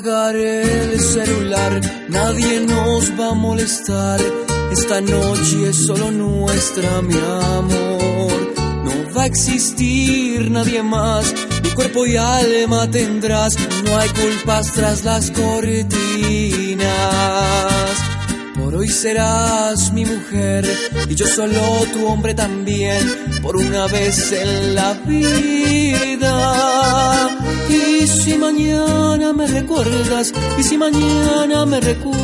Apagaré el celular, nadie nos va a molestar. Esta noche es solo nuestra, mi amor. No va a existir nadie más, mi cuerpo y alma tendrás. No hay culpas tras las cortinas. Serás mi mujer y yo solo tu hombre también, por una vez en la vida. Y si mañana me recuerdas, y si mañana me recuerdas,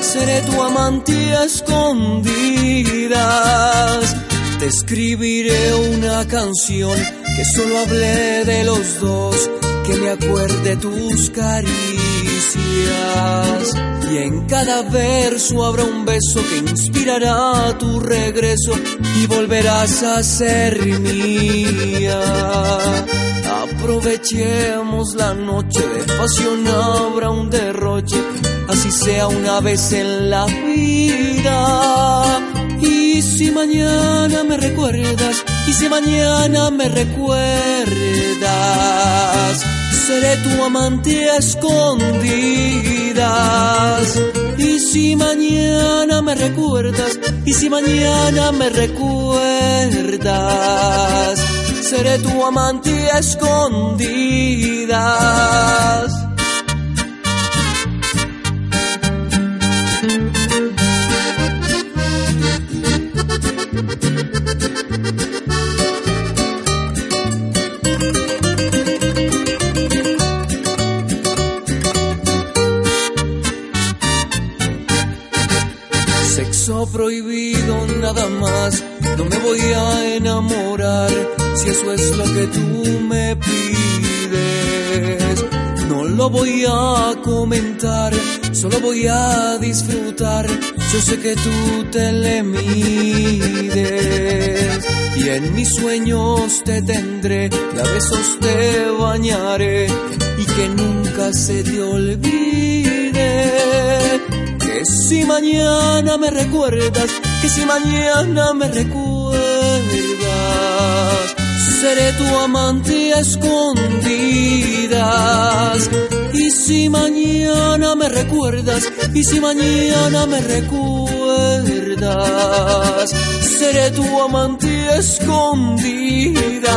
seré tu amante a escondidas. Te escribiré una canción que solo hable de los dos, que me acuerde tus caricias. Y en cada verso habrá un beso que inspirará tu regreso y volverás a ser mía. Aprovechemos la noche de pasión, habrá un derroche, así sea una vez en la vida. Y si mañana me recuerdas, y si mañana me recuerdas, seré tu amante a escondidas. Y si mañana me recuerdas, y si mañana me recuerdas, seré tu amante a escondidas. Prohibido nada más, no me voy a enamorar si eso es lo que tú me pides. No lo voy a comentar, solo voy a disfrutar. Yo sé que tú te le mides. Y en mis sueños te tendré, y a besos te bañaré. Y que nunca se te olvide. Si mañana me recuerdas, que si mañana me recuerdas, seré tu amante a escondidas. Y si mañana me recuerdas, y si mañana me recuerdas, seré tu amante a escondidas.